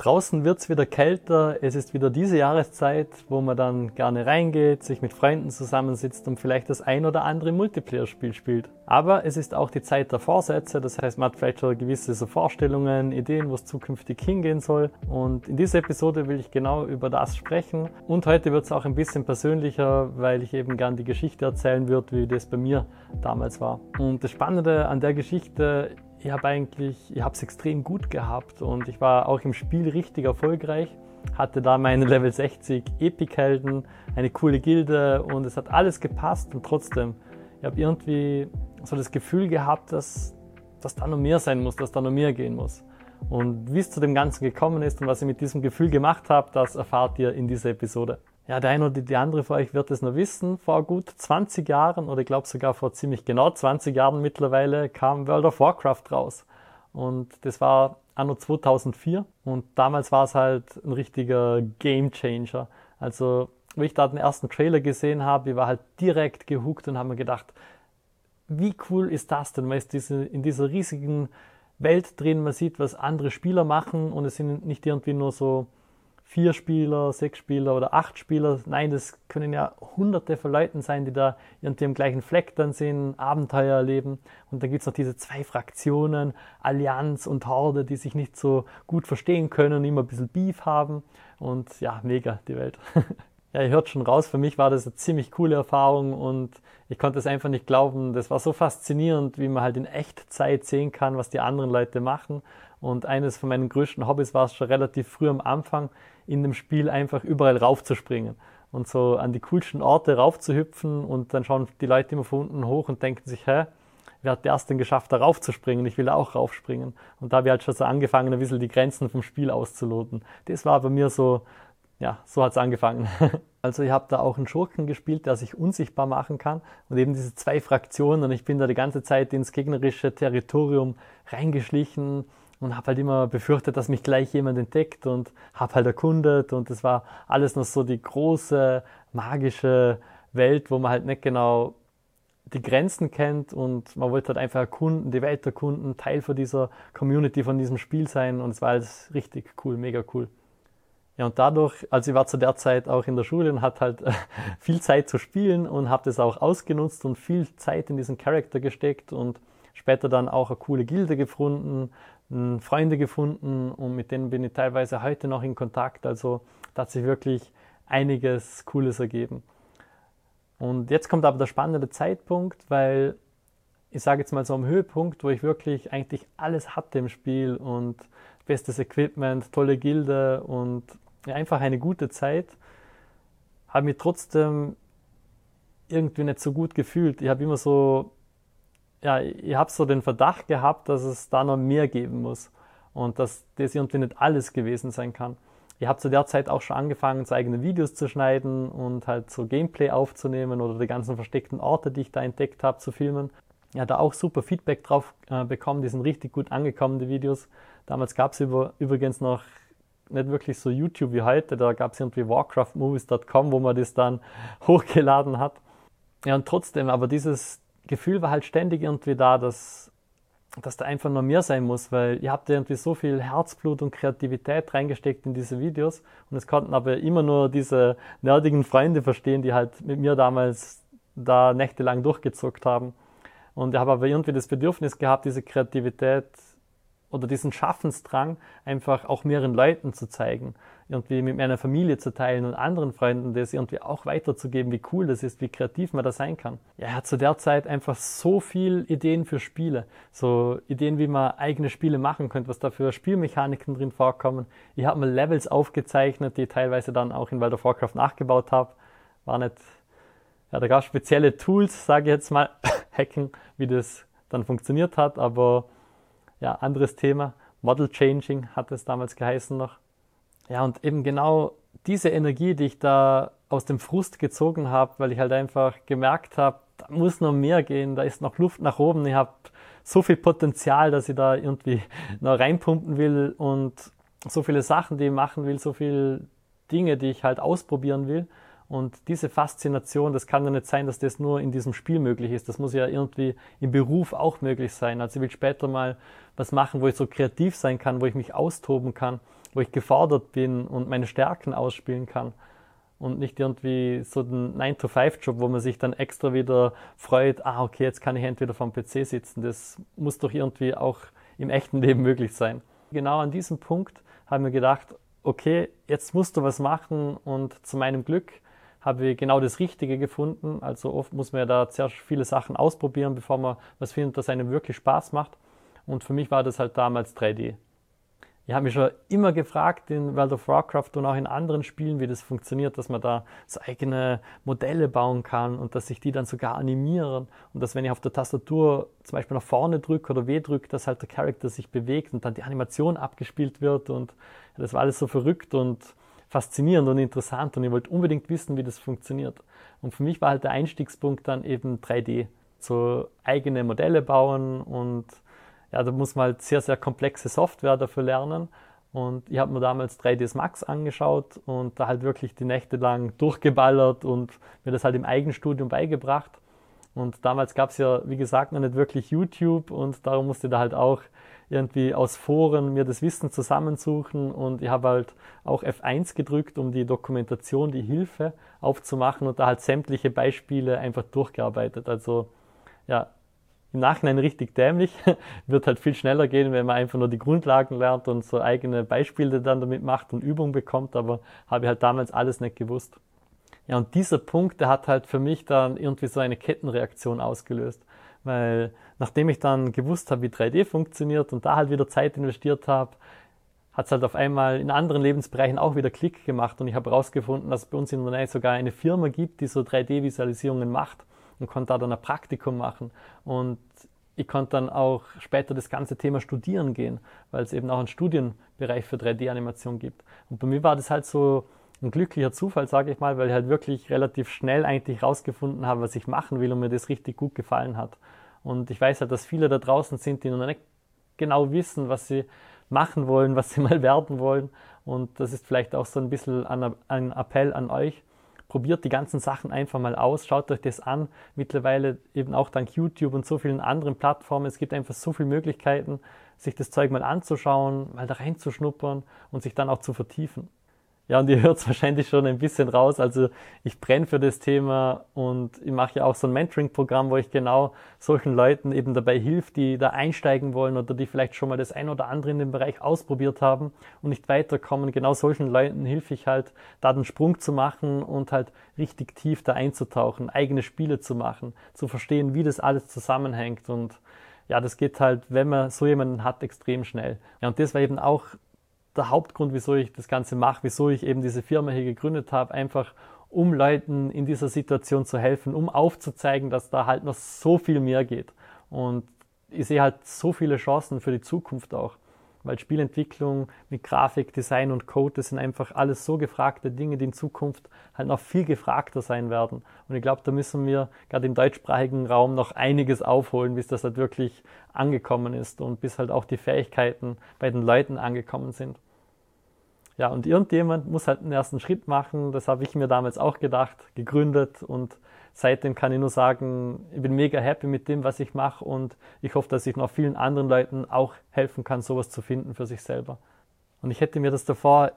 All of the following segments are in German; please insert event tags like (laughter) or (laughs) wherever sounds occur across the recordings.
Draußen wird's wieder kälter. Es ist wieder diese Jahreszeit, wo man dann gerne reingeht, sich mit Freunden zusammensitzt und vielleicht das ein oder andere Multiplayer-Spiel spielt. Aber es ist auch die Zeit der Vorsätze. Das heißt, man hat vielleicht schon gewisse so Vorstellungen, Ideen, wo es zukünftig hingehen soll. Und in dieser Episode will ich genau über das sprechen. Und heute wird's auch ein bisschen persönlicher, weil ich eben gern die Geschichte erzählen würde, wie das bei mir damals war. Und das Spannende an der Geschichte ich habe eigentlich, ich habe es extrem gut gehabt und ich war auch im Spiel richtig erfolgreich. Hatte da meine (laughs) Level 60 Epic-Helden, eine coole Gilde und es hat alles gepasst und trotzdem, ich habe irgendwie so das Gefühl gehabt, dass, dass da noch mehr sein muss, dass da noch mehr gehen muss. Und wie es zu dem Ganzen gekommen ist und was ich mit diesem Gefühl gemacht habe, das erfahrt ihr in dieser Episode. Ja, der eine oder die andere von euch wird es noch wissen. Vor gut 20 Jahren oder ich glaube sogar vor ziemlich genau 20 Jahren mittlerweile kam World of Warcraft raus. Und das war anno 2004 und damals war es halt ein richtiger Game Changer. Also, wo ich da den ersten Trailer gesehen habe, ich war halt direkt gehuckt und habe mir gedacht, wie cool ist das denn? Man ist diese, in dieser riesigen Welt drin, man sieht, was andere Spieler machen und es sind nicht irgendwie nur so vier Spieler, sechs Spieler oder acht Spieler. Nein, das können ja hunderte von Leuten sein, die da irgendwie im gleichen Fleck dann sind, Abenteuer erleben. Und dann gibt's noch diese zwei Fraktionen, Allianz und Horde, die sich nicht so gut verstehen können, immer ein bisschen Beef haben. Und ja, mega, die Welt. (laughs) ja, ihr hört schon raus, für mich war das eine ziemlich coole Erfahrung und ich konnte es einfach nicht glauben. Das war so faszinierend, wie man halt in Echtzeit sehen kann, was die anderen Leute machen. Und eines von meinen größten Hobbys war es schon relativ früh am Anfang, in dem Spiel einfach überall raufzuspringen und so an die coolsten Orte raufzuhüpfen und dann schauen die Leute immer von unten hoch und denken sich, hä, wer hat erst denn geschafft, da raufzuspringen? Ich will auch raufspringen. Und da habe ich halt schon so angefangen, ein bisschen die Grenzen vom Spiel auszuloten. Das war bei mir so, ja, so hat's angefangen. (laughs) Also ich habe da auch einen Schurken gespielt, der sich unsichtbar machen kann und eben diese zwei Fraktionen und ich bin da die ganze Zeit ins gegnerische Territorium reingeschlichen und habe halt immer befürchtet, dass mich gleich jemand entdeckt und habe halt erkundet und es war alles noch so die große magische Welt, wo man halt nicht genau die Grenzen kennt und man wollte halt einfach erkunden, die Welt erkunden, Teil von dieser Community, von diesem Spiel sein und es war alles richtig cool, mega cool. Ja, und dadurch, also ich war zu der Zeit auch in der Schule und hatte halt (laughs) viel Zeit zu spielen und habe das auch ausgenutzt und viel Zeit in diesen Charakter gesteckt und später dann auch eine coole Gilde gefunden, Freunde gefunden und mit denen bin ich teilweise heute noch in Kontakt. Also da hat sich wirklich einiges Cooles ergeben. Und jetzt kommt aber der spannende Zeitpunkt, weil ich sage jetzt mal so am Höhepunkt, wo ich wirklich eigentlich alles hatte im Spiel und bestes Equipment, tolle Gilde und einfach eine gute Zeit, habe mich trotzdem irgendwie nicht so gut gefühlt. Ich habe immer so ja, ich habe so den Verdacht gehabt, dass es da noch mehr geben muss und dass das irgendwie nicht alles gewesen sein kann. Ich habe zu der Zeit auch schon angefangen, so eigene Videos zu schneiden und halt so Gameplay aufzunehmen oder die ganzen versteckten Orte, die ich da entdeckt habe, zu filmen. Ja, da auch super Feedback drauf äh, bekommen, die sind richtig gut angekommen, die Videos. Damals gab es übrigens noch nicht wirklich so YouTube wie heute, da gab es irgendwie warcraftmovies.com, wo man das dann (laughs) hochgeladen hat. Ja, und trotzdem, aber dieses, Gefühl war halt ständig irgendwie da, dass, dass da einfach noch mehr sein muss, weil ihr habt irgendwie so viel Herzblut und Kreativität reingesteckt in diese Videos und es konnten aber immer nur diese nerdigen Freunde verstehen, die halt mit mir damals da nächtelang durchgezockt haben. Und ich habe aber irgendwie das Bedürfnis gehabt, diese Kreativität oder diesen Schaffensdrang einfach auch mehreren Leuten zu zeigen, irgendwie mit meiner Familie zu teilen und anderen Freunden das irgendwie auch weiterzugeben, wie cool das ist, wie kreativ man da sein kann. Ja, er hat zu der Zeit einfach so viel Ideen für Spiele, so Ideen, wie man eigene Spiele machen könnte, was da für Spielmechaniken drin vorkommen. Ich habe mal Levels aufgezeichnet, die ich teilweise dann auch in World of Warcraft nachgebaut habe. War nicht, ja, da gab es spezielle Tools, sage ich jetzt mal, (coughs) hacken, wie das dann funktioniert hat, aber ja, anderes Thema. Model Changing hat es damals geheißen noch. Ja, und eben genau diese Energie, die ich da aus dem Frust gezogen habe, weil ich halt einfach gemerkt habe, da muss noch mehr gehen, da ist noch Luft nach oben, ich habe so viel Potenzial, dass ich da irgendwie (laughs) noch reinpumpen will und so viele Sachen, die ich machen will, so viele Dinge, die ich halt ausprobieren will. Und diese Faszination, das kann ja nicht sein, dass das nur in diesem Spiel möglich ist. Das muss ja irgendwie im Beruf auch möglich sein. Also ich will später mal was machen, wo ich so kreativ sein kann, wo ich mich austoben kann, wo ich gefordert bin und meine Stärken ausspielen kann und nicht irgendwie so den 9-to-5-Job, wo man sich dann extra wieder freut, ah, okay, jetzt kann ich entweder vom PC sitzen. Das muss doch irgendwie auch im echten Leben möglich sein. Genau an diesem Punkt haben wir gedacht, okay, jetzt musst du was machen und zu meinem Glück habe ich genau das Richtige gefunden. Also oft muss man ja da sehr viele Sachen ausprobieren, bevor man was findet, das einem wirklich Spaß macht. Und für mich war das halt damals 3D ich habe mich schon immer gefragt in World of Warcraft und auch in anderen Spielen, wie das funktioniert, dass man da so eigene Modelle bauen kann und dass sich die dann sogar animieren. Und dass wenn ich auf der Tastatur zum Beispiel nach vorne drücke oder W drücke, dass halt der Charakter sich bewegt und dann die Animation abgespielt wird. Und das war alles so verrückt und faszinierend und interessant. Und ich wollte unbedingt wissen, wie das funktioniert. Und für mich war halt der Einstiegspunkt dann eben 3D, so eigene Modelle bauen und ja, da muss man halt sehr, sehr komplexe Software dafür lernen. Und ich habe mir damals 3ds Max angeschaut und da halt wirklich die Nächte lang durchgeballert und mir das halt im Eigenstudium beigebracht. Und damals gab es ja, wie gesagt, noch nicht wirklich YouTube und darum musste ich da halt auch irgendwie aus Foren mir das Wissen zusammensuchen und ich habe halt auch F1 gedrückt, um die Dokumentation, die Hilfe aufzumachen und da halt sämtliche Beispiele einfach durchgearbeitet. Also ja, im Nachhinein richtig dämlich. (laughs) Wird halt viel schneller gehen, wenn man einfach nur die Grundlagen lernt und so eigene Beispiele dann damit macht und Übung bekommt, aber habe ich halt damals alles nicht gewusst. Ja, und dieser Punkt, der hat halt für mich dann irgendwie so eine Kettenreaktion ausgelöst. Weil nachdem ich dann gewusst habe, wie 3D funktioniert und da halt wieder Zeit investiert habe, hat es halt auf einmal in anderen Lebensbereichen auch wieder Klick gemacht und ich habe herausgefunden, dass es bei uns in der Nähe sogar eine Firma gibt, die so 3D-Visualisierungen macht und konnte da dann ein Praktikum machen. Und ich konnte dann auch später das ganze Thema studieren gehen, weil es eben auch einen Studienbereich für 3D-Animation gibt. Und bei mir war das halt so ein glücklicher Zufall, sage ich mal, weil ich halt wirklich relativ schnell eigentlich rausgefunden habe, was ich machen will und mir das richtig gut gefallen hat. Und ich weiß halt, dass viele da draußen sind, die noch nicht genau wissen, was sie machen wollen, was sie (laughs) mal werden wollen. Und das ist vielleicht auch so ein bisschen ein Appell an euch, probiert die ganzen Sachen einfach mal aus, schaut euch das an. Mittlerweile eben auch dank YouTube und so vielen anderen Plattformen. Es gibt einfach so viele Möglichkeiten, sich das Zeug mal anzuschauen, mal da reinzuschnuppern und sich dann auch zu vertiefen. Ja, und ihr (laughs) hört es wahrscheinlich schon ein bisschen raus. Also ich brenne für das Thema und ich mache ja auch so ein Mentoring-Programm, wo ich genau solchen Leuten eben dabei hilft, die da einsteigen wollen oder die vielleicht schon mal das ein oder andere in dem Bereich ausprobiert haben und nicht weiterkommen. Genau solchen Leuten hilfe ich halt, da den Sprung zu machen und halt richtig tief da einzutauchen, eigene Spiele zu machen, zu verstehen, wie das alles zusammenhängt und ja, das geht halt, wenn man so jemanden hat, extrem schnell. Ja, und das war eben auch der Hauptgrund, wieso ich das Ganze mache, wieso ich eben diese Firma hier gegründet habe, einfach um Leuten in dieser Situation zu helfen, um aufzuzeigen, dass da halt noch so viel mehr geht. Und ich sehe halt so viele Chancen für die Zukunft auch weil Spielentwicklung mit Grafik, Design und Code, das sind einfach alles so gefragte Dinge, die in Zukunft halt noch viel gefragter sein werden. Und ich glaube, da müssen wir gerade im deutschsprachigen Raum noch einiges aufholen, bis das halt wirklich angekommen ist und bis halt auch die Fähigkeiten bei den Leuten angekommen sind. Ja, und irgendjemand muss halt einen ersten Schritt machen. Das habe ich mir damals auch gedacht, gegründet und seitdem kann ich nur sagen, ich bin mega happy mit dem, was ich mache und ich hoffe, dass ich noch vielen anderen Leuten auch helfen kann, sowas zu finden für sich selber. Und ich hätte mir das davor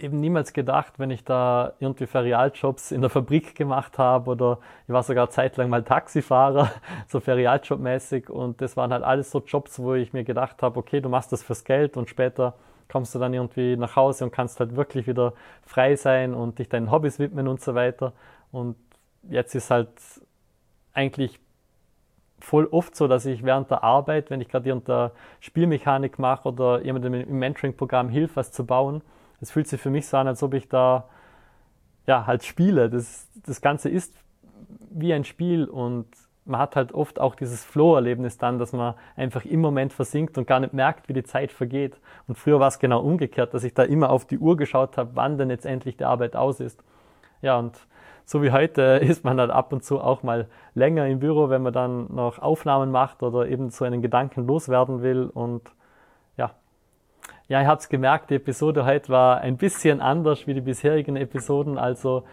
eben niemals gedacht, wenn ich da irgendwie Ferialjobs in der Fabrik gemacht habe oder ich war sogar zeitlang mal Taxifahrer, (laughs) so Ferialjobmäßig und das waren halt alles so Jobs, wo ich mir gedacht habe, okay, du machst das fürs Geld und später kommst du dann irgendwie nach Hause und kannst halt wirklich wieder frei sein und dich deinen Hobbys widmen und so weiter. Und jetzt ist halt eigentlich voll oft so, dass ich während der Arbeit, wenn ich gerade irgendeine Spielmechanik mache oder jemandem im Mentoring-Programm hilft, was zu bauen, es fühlt sich für mich so an, als ob ich da ja halt spiele. Das, das Ganze ist wie ein Spiel und man hat halt oft auch dieses Flow-Erlebnis dann, dass man einfach im Moment versinkt und gar nicht merkt, wie die Zeit vergeht. Und früher war es genau umgekehrt, dass ich da immer auf die Uhr geschaut habe, wann denn jetzt endlich die Arbeit aus ist. Ja, und so wie heute (laughs) ist man halt ab und zu auch mal länger im Büro, wenn man dann noch Aufnahmen macht oder eben so einen Gedanken loswerden will. Und ja, ja, ihr habt es gemerkt, die Episode heute war ein bisschen anders wie die bisherigen Episoden. Also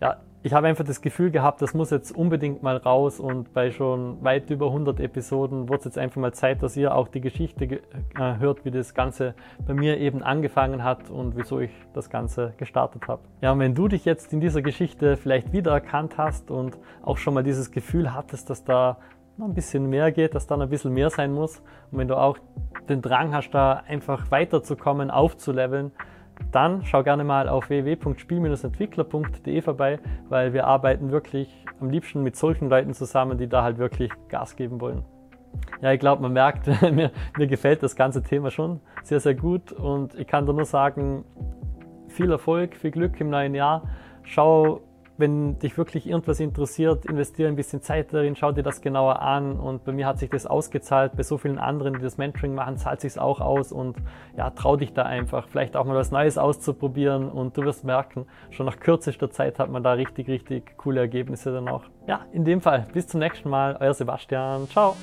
ja, ich habe einfach das Gefühl gehabt, das muss jetzt unbedingt mal raus und bei schon weit über 100 Episoden wird es jetzt einfach mal Zeit, dass ihr auch die Geschichte äh, hört, wie das Ganze bei mir eben angefangen hat und wieso ich das Ganze gestartet habe. Ja, und wenn du dich jetzt in dieser Geschichte vielleicht wiedererkannt hast und auch schon mal dieses Gefühl hattest, dass da noch ein bisschen mehr geht, dass da noch ein bisschen mehr sein muss und wenn du auch den Drang hast, da einfach weiterzukommen, aufzuleveln, dann schau gerne mal auf www.spiel-entwickler.de vorbei, weil wir arbeiten wirklich am liebsten mit solchen Leuten zusammen, die da halt wirklich Gas geben wollen. Ja, ich glaube, man merkt, (laughs) mir, mir gefällt das ganze Thema schon sehr, sehr gut und ich kann dir nur sagen, viel Erfolg, viel Glück im neuen Jahr. Schau wenn dich wirklich irgendwas interessiert, investiere ein bisschen Zeit darin, schau dir das genauer an. Und bei mir hat sich das ausgezahlt. Bei so vielen anderen, die das Mentoring machen, zahlt sich auch aus. Und ja, trau dich da einfach, vielleicht auch mal was Neues auszuprobieren. Und du wirst merken, schon nach kürzester Zeit hat man da richtig, richtig coole Ergebnisse dann auch. Ja, in dem Fall, bis zum nächsten Mal. Euer Sebastian. Ciao.